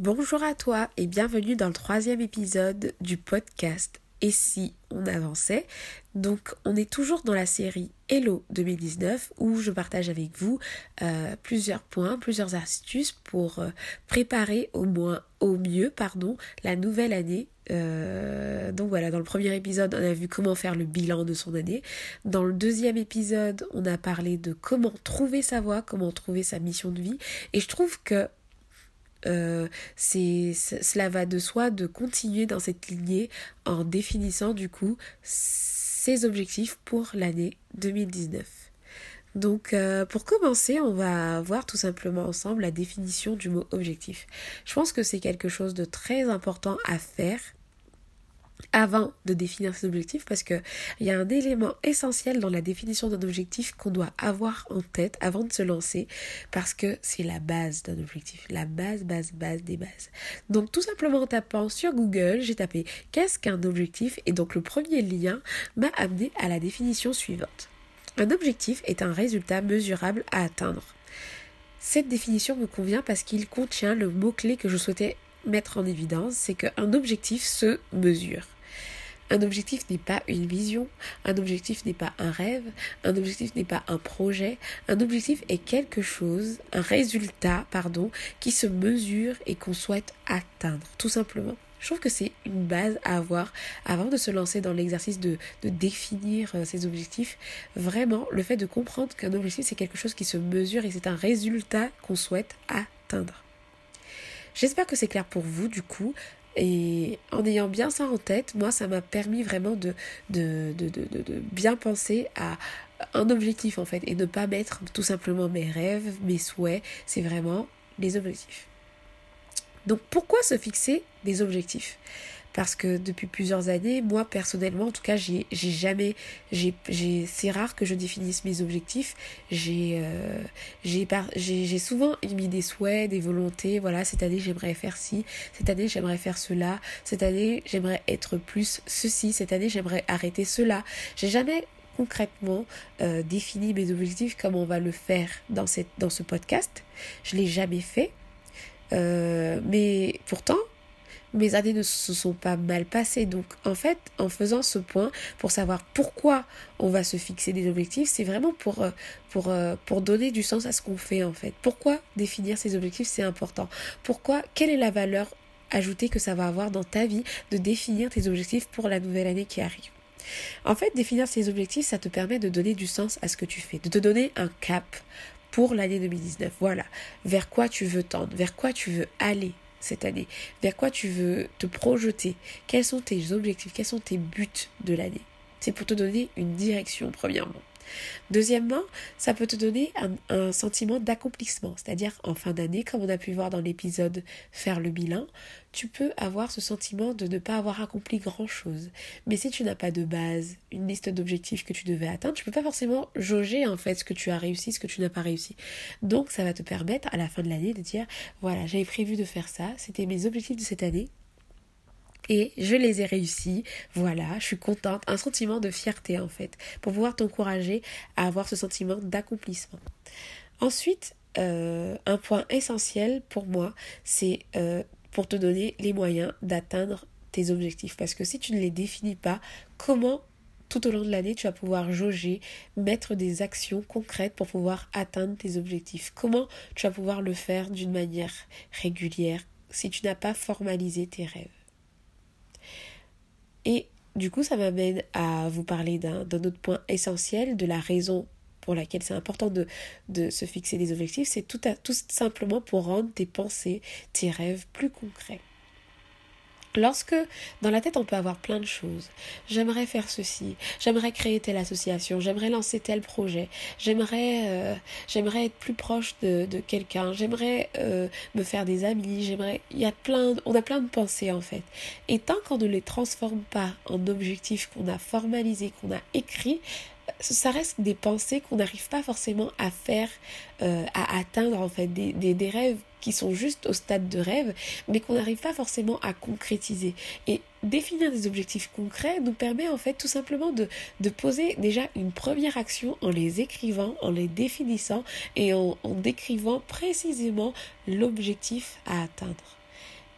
Bonjour à toi et bienvenue dans le troisième épisode du podcast Et si on avançait? Donc on est toujours dans la série Hello 2019 où je partage avec vous euh, plusieurs points, plusieurs astuces pour euh, préparer au moins au mieux pardon la nouvelle année. Euh, donc voilà, dans le premier épisode, on a vu comment faire le bilan de son année. Dans le deuxième épisode, on a parlé de comment trouver sa voie, comment trouver sa mission de vie. Et je trouve que euh, cela va de soi de continuer dans cette lignée en définissant du coup ses objectifs pour l'année 2019. Donc euh, pour commencer, on va voir tout simplement ensemble la définition du mot objectif. Je pense que c'est quelque chose de très important à faire avant de définir ses objectifs parce qu'il y a un élément essentiel dans la définition d'un objectif qu'on doit avoir en tête avant de se lancer parce que c'est la base d'un objectif, la base, base, base des bases. Donc tout simplement en tapant sur Google, j'ai tapé qu'est-ce qu'un objectif? et donc le premier lien m'a amené à la définition suivante. Un objectif est un résultat mesurable à atteindre. Cette définition me convient parce qu'il contient le mot-clé que je souhaitais mettre en évidence, c'est qu'un objectif se mesure. Un objectif n'est pas une vision, un objectif n'est pas un rêve, un objectif n'est pas un projet, un objectif est quelque chose, un résultat, pardon, qui se mesure et qu'on souhaite atteindre, tout simplement. Je trouve que c'est une base à avoir avant de se lancer dans l'exercice de, de, définir euh, ses objectifs. Vraiment, le fait de comprendre qu'un objectif, c'est quelque chose qui se mesure et c'est un résultat qu'on souhaite atteindre. J'espère que c'est clair pour vous du coup. Et en ayant bien ça en tête, moi, ça m'a permis vraiment de, bien penser à un objectif en fait et ne pas mettre tout simplement mes rêves, mes souhaits, c'est vraiment les objectifs. Donc pourquoi se fixer des objectifs? Parce que depuis plusieurs années, moi personnellement, en tout cas, j'ai jamais, j'ai, c'est rare que je définisse mes objectifs. J'ai, euh, j'ai, souvent mis des souhaits, des volontés. Voilà, cette année j'aimerais faire ci, cette année j'aimerais faire cela, cette année j'aimerais être plus ceci, cette année j'aimerais arrêter cela. J'ai jamais concrètement euh, défini mes objectifs comme on va le faire dans cette, dans ce podcast. Je l'ai jamais fait. Euh, mais pourtant, mes années ne se sont pas mal passées. Donc en fait, en faisant ce point, pour savoir pourquoi on va se fixer des objectifs, c'est vraiment pour, euh, euh, pour donner du sens à ce qu'on fait en fait. Pourquoi définir ces objectifs, c'est important. Pourquoi, quelle est la valeur ajoutée que ça va avoir dans ta vie de définir tes objectifs pour la nouvelle année qui arrive? En fait, définir ces objectifs, ça te permet de donner du sens à ce que tu fais, de te donner un cap pour l'année 2019. Voilà, vers quoi tu veux tendre, vers quoi tu veux aller? Cette année Vers quoi tu veux te projeter? Quels sont tes objectifs? Quels sont tes buts de l'année? C'est pour te donner une direction, premièrement. Deuxièmement, ça peut te donner un, sentiment d'accomplissement, c'est-à-dire en fin d'année, comme on a pu voir dans l'épisode faire le bilan, tu peux avoir ce sentiment de ne pas avoir accompli grand-chose. Mais si tu n'as pas de base, une liste d'objectifs que tu devais atteindre, tu peux pas forcément jauger en fait ce que tu as réussi, ce que tu n'as pas réussi. Donc ça va te permettre à la fin de l'année de dire voilà, j'avais prévu de faire ça, c'était mes objectifs de cette année, et je les ai réussis. Voilà, je suis contente. Un sentiment de fierté en fait, pour pouvoir t'encourager à avoir ce sentiment d'accomplissement. Ensuite, euh, un point essentiel pour moi, c'est euh, pour te donner les moyens d'atteindre tes objectifs. Parce que si tu ne les définis pas, comment tout au long de l'année tu vas pouvoir jauger, mettre des actions concrètes pour pouvoir atteindre tes objectifs? Comment tu vas pouvoir le faire d'une manière régulière si tu n'as pas formalisé tes rêves? Et du coup, ça m'amène à vous parler d'un autre point essentiel de la raison pour laquelle c'est important de, se fixer des objectifs, c'est tout, tout simplement pour rendre tes pensées, tes rêves plus concrets. Lorsque dans la tête on peut avoir plein de choses, j'aimerais faire ceci, j'aimerais créer telle association, j'aimerais lancer tel projet, j'aimerais euh, j'aimerais être plus proche de, quelqu'un, j'aimerais euh, me faire des amis, j'aimerais il y a plein on a plein de pensées en fait. Et tant qu'on ne les transforme pas en objectifs qu'on a formalisés, qu'on a écrits, ça reste des pensées qu'on n'arrive pas forcément à faire, euh, à atteindre en fait, des, rêves qui sont juste au stade de rêve, mais qu'on n'arrive pas forcément à concrétiser. Et définir des objectifs concrets nous permet en fait tout simplement de, de poser déjà une première action en les écrivant, en les définissant et en, en décrivant précisément l'objectif à atteindre.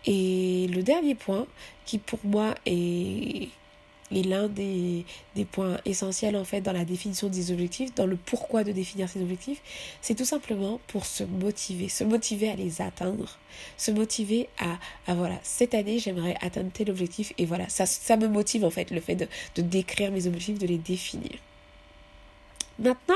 Et le dernier point, qui pour moi est, est l'un des, points essentiels en fait dans la définition des objectifs, dans le pourquoi de définir ces objectifs, c'est tout simplement pour se motiver, se motiver à les atteindre, se motiver à, à voilà, cette année j'aimerais atteindre tel objectif et voilà, ça, me motive en fait le fait de, de décrire mes objectifs, de les définir. Maintenant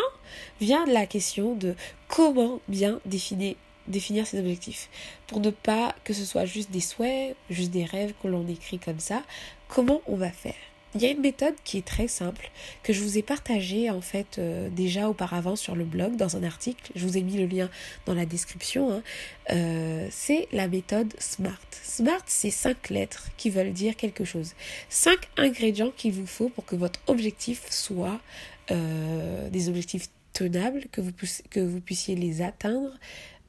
vient la question de comment bien définir, définir ses objectifs. Pour ne pas que ce soit juste des souhaits, juste des rêves que l'on écrit comme ça, comment on va faire? Il y a une méthode qui est très simple, que je vous ai partagée en fait euh, déjà auparavant sur le blog, dans un article, je vous ai mis le lien dans la description, hein. euh, c'est la méthode SMART. SMART, c'est cinq lettres qui veulent dire quelque chose. Cinq ingrédients qu'il vous faut pour que votre objectif soit euh, des objectifs tenables, que vous, que vous puissiez les atteindre.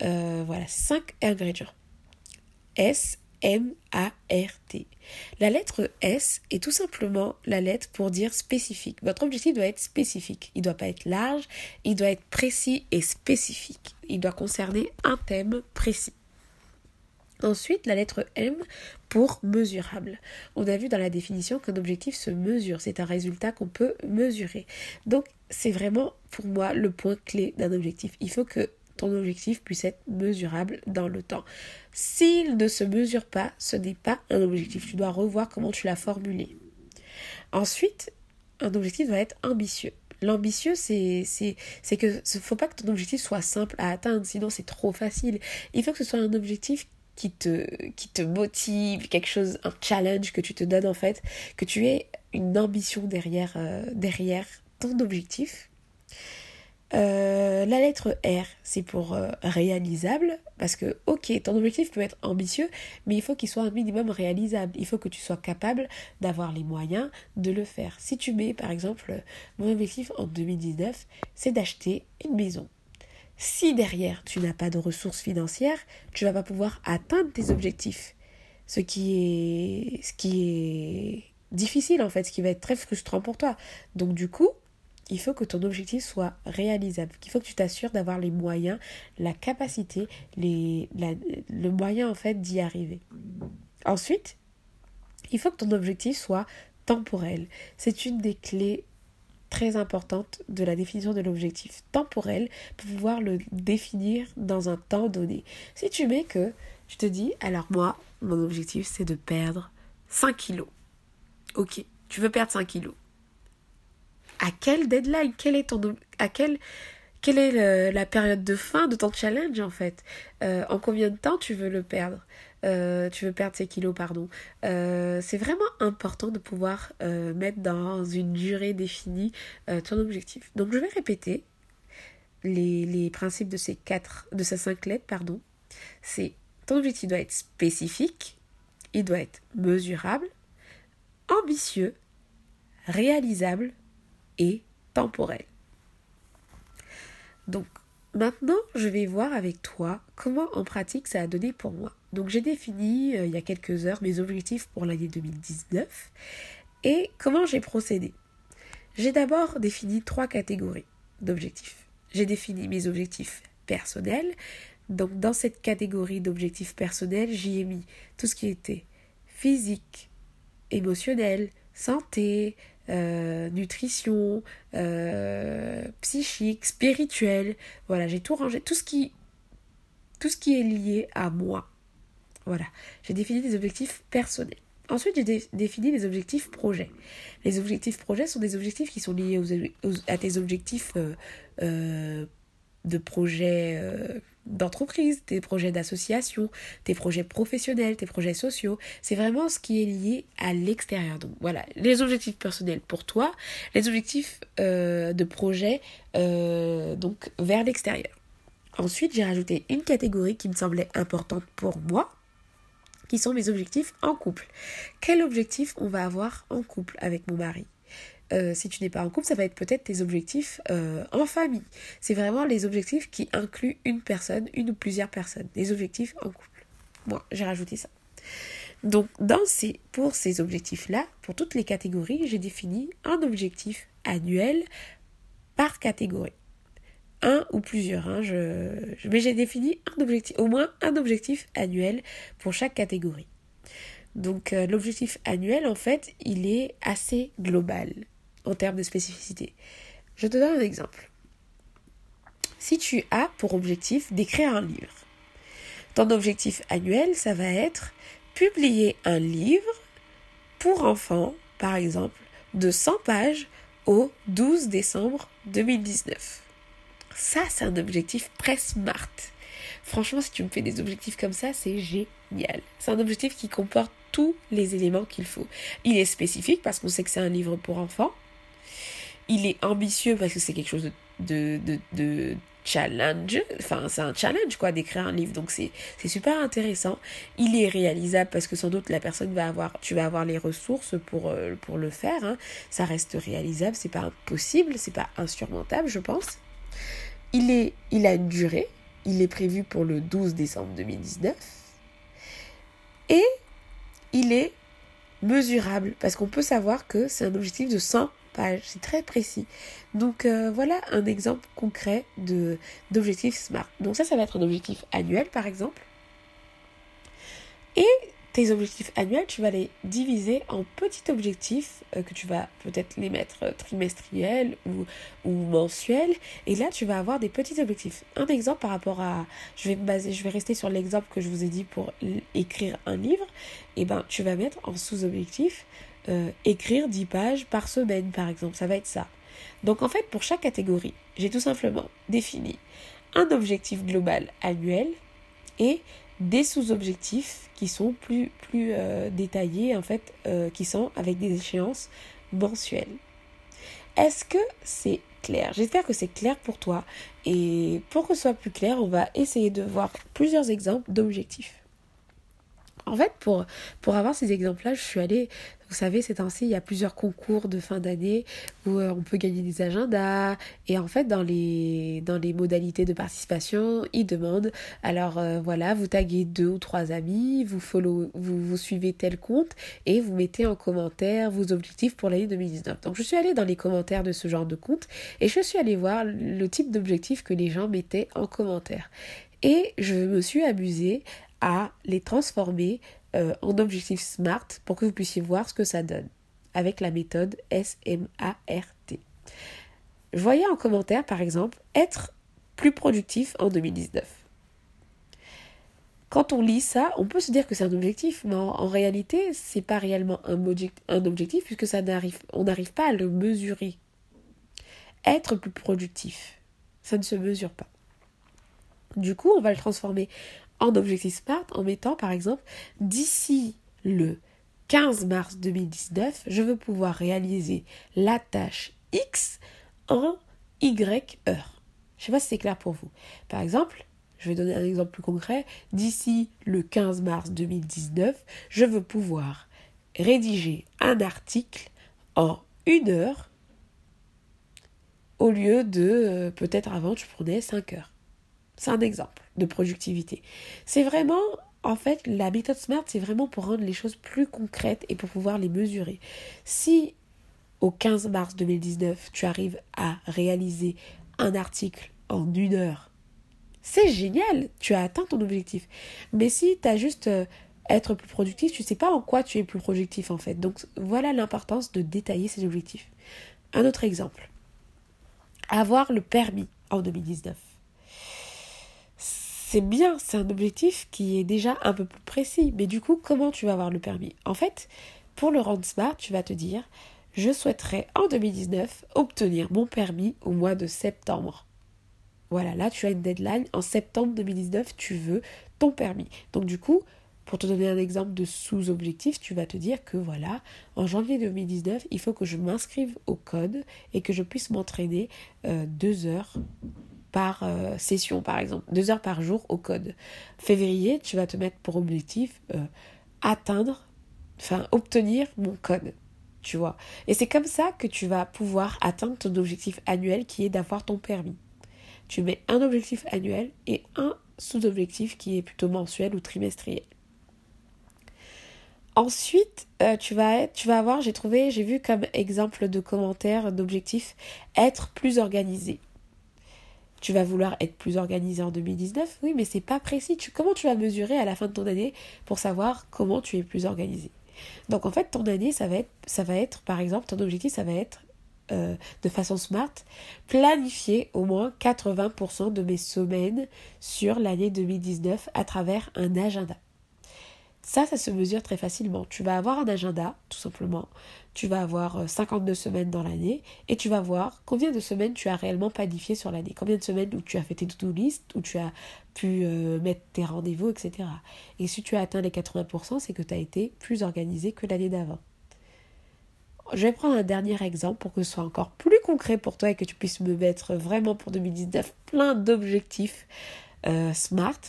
voilà, cinq ingrédients. S, M-A-R-T. La lettre S est tout simplement la lettre pour dire spécifique. Votre objectif doit être spécifique. Il ne doit pas être large, il doit être précis et spécifique. Il doit concerner un thème précis. Ensuite, la lettre M pour mesurable. On a vu dans la définition qu'un objectif se mesure, c'est un résultat qu'on peut mesurer. Donc, c'est vraiment pour moi le point clé d'un objectif. Il faut que ton objectif puisse être mesurable dans le temps. S'il ne se mesure pas, ce n'est pas un objectif. Tu dois revoir comment tu l'as formulé. Ensuite, un objectif doit être ambitieux. L'ambitieux, c'est, que ne faut pas que ton objectif soit simple à atteindre, sinon c'est trop facile. Il faut que ce soit un objectif qui te, qui te motive, quelque chose, un challenge que tu te donnes en fait, que tu aies une ambition derrière, euh, derrière ton objectif. Euh, la lettre R, c'est pour euh, réalisable, parce que, ok, ton objectif peut être ambitieux, mais il faut qu'il soit un minimum réalisable. Il faut que tu sois capable d'avoir les moyens de le faire. Si tu mets, par exemple, mon objectif en 2019, c'est d'acheter une maison. Si derrière, tu n'as pas de ressources financières, tu vas pas pouvoir atteindre tes objectifs. Ce qui est, ce qui est difficile, en fait, ce qui va être très frustrant pour toi. Donc, du coup, il faut que ton objectif soit réalisable, qu'il faut que tu t'assures d'avoir les moyens, la capacité, les, le moyen en fait d'y arriver. Ensuite, il faut que ton objectif soit temporel. C'est une des clés très importantes de la définition de l'objectif temporel pour pouvoir le définir dans un temps donné. Si tu mets que tu te dis, alors moi, mon objectif c'est de perdre 5 kilos. Ok, tu veux perdre 5 kilos à quelle deadline quelle est ton à quelle est la période de fin de ton challenge en fait? Euh, En combien de temps tu veux le perdre? Euh, Tu veux perdre ces kilos, pardon? Euh, c'est vraiment important de pouvoir mettre dans une durée définie ton objectif. Donc je vais répéter les, les principes de ces quatre, de ces cinq lettres, pardon. C'est ton objectif doit être spécifique, il doit être mesurable, ambitieux, réalisable et temporel. Donc maintenant, je vais voir avec toi comment en pratique ça a donné pour moi. Donc j'ai défini euh, il y a quelques heures mes objectifs pour l'année 2019 et comment j'ai procédé. J'ai d'abord défini trois catégories d'objectifs. J'ai défini mes objectifs personnels. Donc dans cette catégorie d'objectifs personnels, j'y ai mis tout ce qui était physique, émotionnel, santé, euh, nutrition, euh, psychique, spirituel. Voilà, j'ai tout rangé, tout ce qui, est lié à moi. Voilà, j'ai défini des objectifs personnels. Ensuite, j'ai défini des objectifs projets. Les objectifs projets sont des objectifs qui sont liés à tes objectifs euh, de projets d'entreprise, tes projets d'association, tes projets professionnels, tes projets sociaux. C'est vraiment ce qui est lié à l'extérieur. Donc voilà, les objectifs personnels pour toi, les objectifs euh, de projet euh, donc vers l'extérieur. Ensuite, j'ai rajouté une catégorie qui me semblait importante pour moi, qui sont mes objectifs en couple. Quel objectif on va avoir en couple avec mon mari? Euh, si tu n'es pas en couple, ça va être peut-être tes objectifs euh, en famille. C'est vraiment les objectifs qui incluent une personne, une ou plusieurs personnes. Les objectifs en couple. Moi, j'ai rajouté ça. Donc, dans pour ces objectifs-là, pour toutes les catégories, j'ai défini un objectif annuel par catégorie. un ou plusieurs. Hein, mais j'ai défini un objectif, au moins un objectif annuel pour chaque catégorie. Donc euh, l'objectif annuel, en fait, il est assez global en termes de spécificité. Je te donne un exemple. Si tu as pour objectif d'écrire un livre, ton objectif annuel, ça va être publier un livre pour enfants, par exemple, de 100 pages au 12 décembre 2019. Ça, c'est un objectif très smart. Franchement, si tu me fais des objectifs comme ça, c'est génial. C'est un objectif qui comporte tous les éléments qu'il faut. Il est spécifique parce qu'on sait que c'est un livre pour enfants. Il est ambitieux parce que c'est quelque chose de, de, de, challenge, enfin c'est un challenge quoi d'écrire un livre donc c'est super intéressant. Il est réalisable parce que sans doute la personne va avoir, tu vas avoir les ressources pour, euh, pour le faire. Hein. Ça reste réalisable, c'est pas impossible, c'est pas insurmontable je pense. Il, est, il a une durée, il est prévu pour le 12 décembre 2019 et il est mesurable parce qu'on peut savoir que c'est un objectif de 100 c'est très précis. Donc euh, voilà un exemple concret de d'objectif SMART. Donc ça, ça va être un objectif annuel par exemple. Et tes objectifs annuels, tu vas les diviser en petits objectifs euh, que tu vas peut-être les mettre euh, trimestriels ou, mensuels. Et là, tu vas avoir des petits objectifs. Un exemple par rapport à, je vais baser, je vais rester sur l'exemple que je vous ai dit pour écrire un livre. Et eh ben, tu vas mettre en sous-objectif euh, écrire 10 pages par semaine, par exemple. Ça va être ça. Donc en fait, pour chaque catégorie, j'ai tout simplement défini un objectif global annuel et des sous-objectifs qui sont plus, plus euh, détaillés, en fait, euh, qui sont avec des échéances mensuelles. Est-ce que c'est clair? J'espère que c'est clair pour toi. Et pour que ce soit plus clair, on va essayer de voir plusieurs exemples d'objectifs. En fait, pour, pour avoir ces exemples-là, je suis allée vous savez, c'est ainsi, il y a plusieurs concours de fin d'année où euh, on peut gagner des agendas. Et en fait, dans les, modalités de participation, ils demandent, alors euh, voilà, vous taguez deux ou trois amis, vous, follow, vous, vous suivez tel compte et vous mettez en commentaire vos objectifs pour l'année 2019. Donc je suis allée dans les commentaires de ce genre de compte et je suis allée voir le type d'objectifs que les gens mettaient en commentaire. Et je me suis amusée à les transformer euh, en objectif SMART pour que vous puissiez voir ce que ça donne avec la méthode S-M-A-R-T. Voyez en commentaire, par exemple, être plus productif en 2019. Quand on lit ça, on peut se dire que c'est un objectif, mais en, réalité, c'est pas réellement un, un objectif puisque ça n'arrive, on n'arrive pas à le mesurer. Être plus productif, ça ne se mesure pas. Du coup, on va le transformer en objectif SMART en mettant par exemple d'ici le 15 mars 2019, je veux pouvoir réaliser la tâche X en Y heures. Je ne sais pas si c'est clair pour vous. Par exemple, je vais donner un exemple plus concret. D'ici le 15 mars 2019, je veux pouvoir rédiger un article en une heure au lieu de euh, peut-être avant je prenais 5 heures. C'est un exemple de productivité. C'est vraiment, en fait, la méthode SMART, c'est vraiment pour rendre les choses plus concrètes et pour pouvoir les mesurer. Si au 15 mars 2019, tu arrives à réaliser un article en une heure, c'est génial, tu as atteint ton objectif. Mais si tu as juste euh, être plus productif, tu ne sais pas en quoi tu es plus productif en fait. Donc voilà l'importance de détailler ces objectifs. Un autre exemple. Avoir le permis en 2019 c'est bien, c'est un objectif qui est déjà un peu plus précis. Mais du coup, comment tu vas avoir le permis? En fait, pour le rendre smart, tu vas te dire, je souhaiterais en 2019 obtenir mon permis au mois de septembre. Voilà, là tu as une deadline. En septembre 2019, tu veux ton permis. Donc du coup, pour te donner un exemple de sous-objectif, tu vas te dire que voilà, en janvier 2019, il faut que je m'inscrive au code et que je puisse m'entraîner euh, deux heures par euh, session, par exemple, deux heures par jour au code. Février, tu vas te mettre pour objectif euh, atteindre, enfin obtenir mon code, tu vois. Et c'est comme ça que tu vas pouvoir atteindre ton objectif annuel qui est d'avoir ton permis. Tu mets un objectif annuel et un sous-objectif qui est plutôt mensuel ou trimestriel. Ensuite, euh, tu, vas tu vas avoir, j'ai trouvé, j'ai vu comme exemple de commentaire d'objectif, être plus organisé. Tu vas vouloir être plus organisé en 2019, oui, mais c'est pas précis. comment tu vas mesurer à la fin de ton année pour savoir comment tu es plus organisé? Donc en fait, ton année, ça va être, ça va être par exemple, ton objectif, ça va être euh, de façon smart, planifier au moins 80% de mes semaines sur l'année 2019 à travers un agenda. Ça, ça se mesure très facilement. Tu vas avoir un agenda, tout simplement. Tu vas avoir 52 euh, semaines dans l'année et tu vas voir combien de semaines tu as réellement planifié sur l'année. Combien de semaines où tu as fait tes to-do list, où tu as pu euh, mettre tes rendez-vous, etc. Et si tu as atteint les 80%, c'est que tu as été plus organisé que l'année d'avant. Je vais prendre un dernier exemple pour que ce soit encore plus concret pour toi et que tu puisses me mettre vraiment pour 2019 plein d'objectifs euh, smart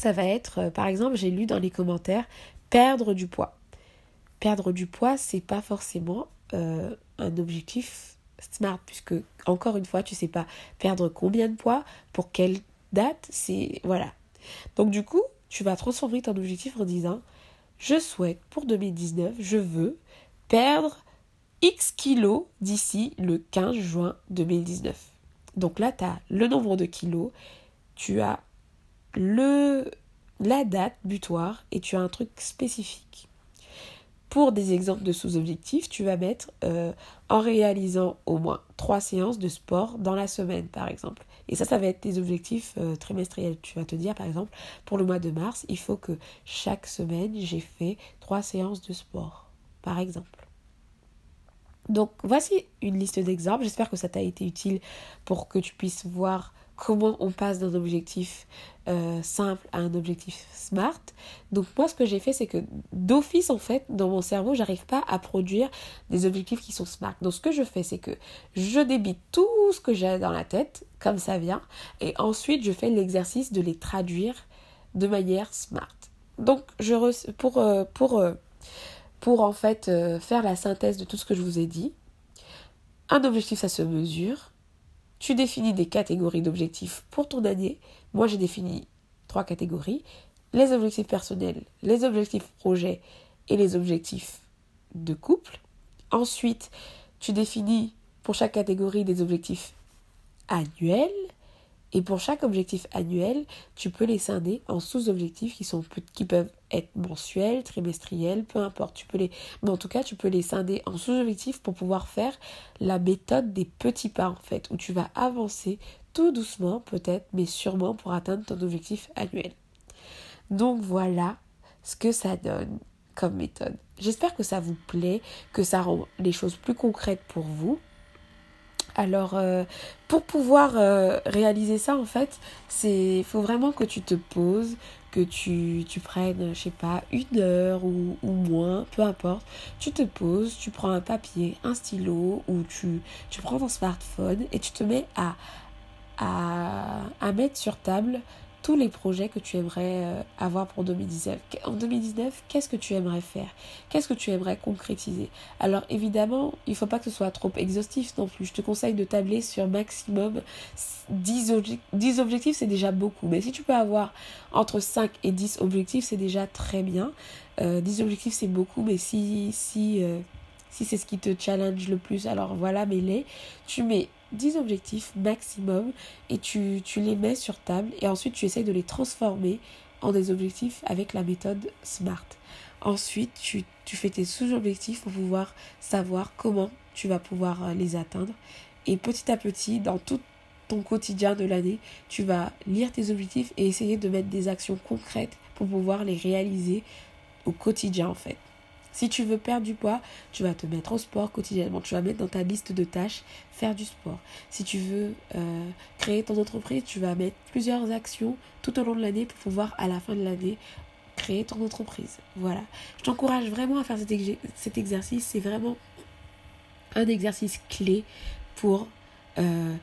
ça va être, euh, par exemple, j'ai lu dans les commentaires, perdre du poids. Perdre du poids, c'est pas forcément euh, un objectif smart, puisque, encore une fois, tu sais pas perdre combien de poids, pour quelle date, c'est. Voilà. Donc, du coup, tu vas transformer ton objectif en disant Je souhaite pour 2019, je veux perdre X kilos d'ici le 15 juin 2019. Donc là, tu as le nombre de kilos, tu as le, la date butoir et tu as un truc spécifique. Pour des exemples de sous-objectifs, tu vas mettre euh, en réalisant au moins trois séances de sport dans la semaine, par exemple. Et ça, ça va être tes objectifs euh, trimestriels. Tu vas te dire, par exemple, pour le mois de mars, il faut que chaque semaine, j'ai fait trois séances de sport, par exemple. Donc, voici une liste d'exemples. J'espère que ça t'a été utile pour que tu puisses voir comment on passe d'un objectif euh, simple à un objectif smart. Donc moi ce que j'ai fait c'est que d'office en fait dans mon cerveau j'arrive pas à produire des objectifs qui sont smart. Donc ce que je fais c'est que je débite tout ce que j'ai dans la tête comme ça vient et ensuite je fais l'exercice de les traduire de manière smart. Donc je pour euh, pour euh, pour en fait faire la synthèse de tout ce que je vous ai dit. Un objectif ça se mesure tu définis des catégories d'objectifs pour ton année. Moi, j'ai défini trois catégories. Les objectifs personnels, les objectifs projets et les objectifs de couple. Ensuite, tu définis pour chaque catégorie des objectifs annuels et pour chaque objectif annuel, tu peux les scinder en sous-objectifs qui, sont, qui peuvent être mensuels, trimestriels, peu importe. Tu peux les, mais en tout cas, tu peux les scinder en sous-objectifs pour pouvoir faire la méthode des petits pas, en fait, où tu vas avancer tout doucement, peut-être, mais sûrement pour atteindre ton objectif annuel. Donc voilà ce que ça donne comme méthode. J'espère que ça vous plaît, que ça rend les choses plus concrètes pour vous. Alors, euh, pour pouvoir euh, réaliser ça, en fait, c'est faut vraiment que tu te poses, que tu, tu prennes, je sais pas, une heure ou, ou, moins, peu importe. Tu te poses, tu prends un papier, un stylo, ou tu, tu prends ton smartphone et tu te mets à, à, à mettre sur table les projets que tu aimerais euh, avoir pour 2019. En 2019, qu'est-ce que tu aimerais faire? Qu'est-ce que tu aimerais concrétiser? Alors évidemment, il ne faut pas que ce soit trop exhaustif non plus. Je te conseille de tabler sur maximum 10, objectifs, c'est déjà beaucoup. Mais si tu peux avoir entre 5 et 10 objectifs, c'est déjà très bien. 10 euh, objectifs, c'est beaucoup, mais si, si, euh, si c'est ce qui te challenge le plus, alors voilà, mets-les. Tu mets 10 objectifs maximum et tu, les mets sur table et ensuite tu essayes de les transformer en des objectifs avec la méthode SMART. Ensuite, tu, tu fais tes sous-objectifs pour pouvoir savoir comment tu vas pouvoir euh, les atteindre. Et petit à petit, dans tout ton quotidien de l'année, tu vas lire tes objectifs et essayer de mettre des actions concrètes pour pouvoir les réaliser au quotidien en fait. Si tu veux perdre du poids, tu vas te mettre au sport quotidiennement. Tu vas mettre dans ta liste de tâches faire du sport. Si tu veux euh, créer ton entreprise, tu vas mettre plusieurs actions tout au long de l'année pour pouvoir à la fin de l'année créer ton entreprise. Voilà. Je t'encourage vraiment à faire cet, exercice. C'est vraiment un exercice clé pour euh,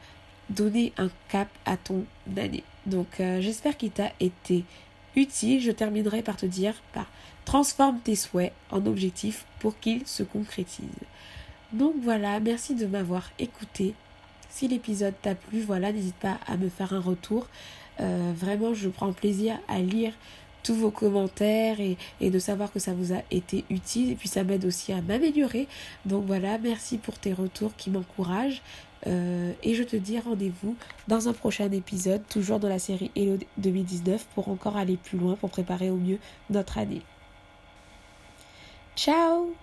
donner un cap à ton année. Donc euh, j'espère qu'il t'a été utile. Je terminerai par te dire par Transforme tes souhaits en objectifs pour qu'ils se concrétisent. Donc voilà, merci de m'avoir écouté. Si l'épisode t'a plu, voilà, n'hésite pas à me faire un retour. Euh, vraiment, je prends plaisir à lire tous vos commentaires et, et, de savoir que ça vous a été utile. Et puis ça m'aide aussi à m'améliorer. Donc voilà, merci pour tes retours qui m'encouragent. Euh, et je te dis rendez-vous dans un prochain épisode, toujours dans la série Hello 2019, pour encore aller plus loin, pour préparer au mieux notre année. Ciao